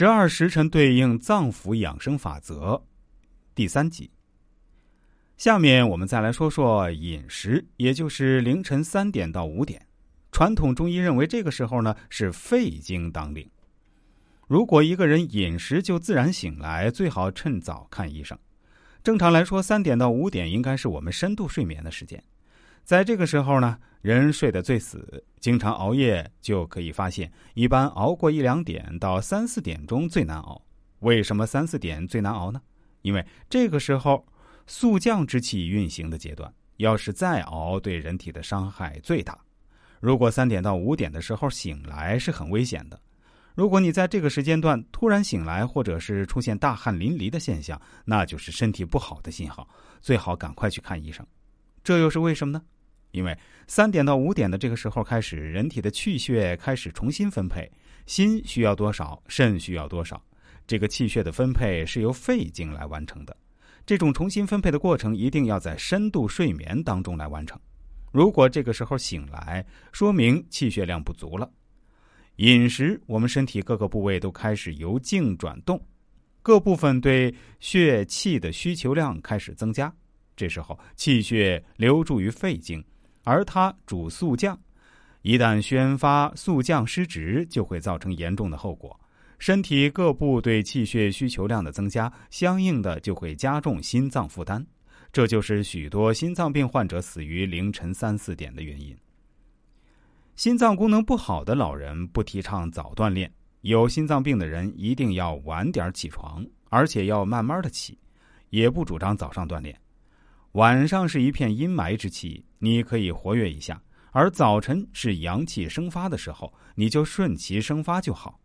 十二时辰对应脏腑养生法则，第三集。下面我们再来说说饮食，也就是凌晨三点到五点。传统中医认为，这个时候呢是肺经当令。如果一个人饮食就自然醒来，最好趁早看医生。正常来说，三点到五点应该是我们深度睡眠的时间。在这个时候呢，人睡得最死，经常熬夜就可以发现，一般熬过一两点到三四点钟最难熬。为什么三四点最难熬呢？因为这个时候速降之气运行的阶段，要是再熬，对人体的伤害最大。如果三点到五点的时候醒来是很危险的。如果你在这个时间段突然醒来，或者是出现大汗淋漓的现象，那就是身体不好的信号，最好赶快去看医生。这又是为什么呢？因为三点到五点的这个时候开始，人体的气血开始重新分配，心需要多少，肾需要多少，这个气血的分配是由肺经来完成的。这种重新分配的过程一定要在深度睡眠当中来完成。如果这个时候醒来，说明气血量不足了。饮食，我们身体各个部位都开始由静转动，各部分对血气的需求量开始增加。这时候，气血流注于肺经。而它主速降，一旦宣发速降失职，就会造成严重的后果。身体各部对气血需求量的增加，相应的就会加重心脏负担，这就是许多心脏病患者死于凌晨三四点的原因。心脏功能不好的老人不提倡早锻炼，有心脏病的人一定要晚点起床，而且要慢慢的起，也不主张早上锻炼。晚上是一片阴霾之气，你可以活跃一下；而早晨是阳气生发的时候，你就顺其生发就好。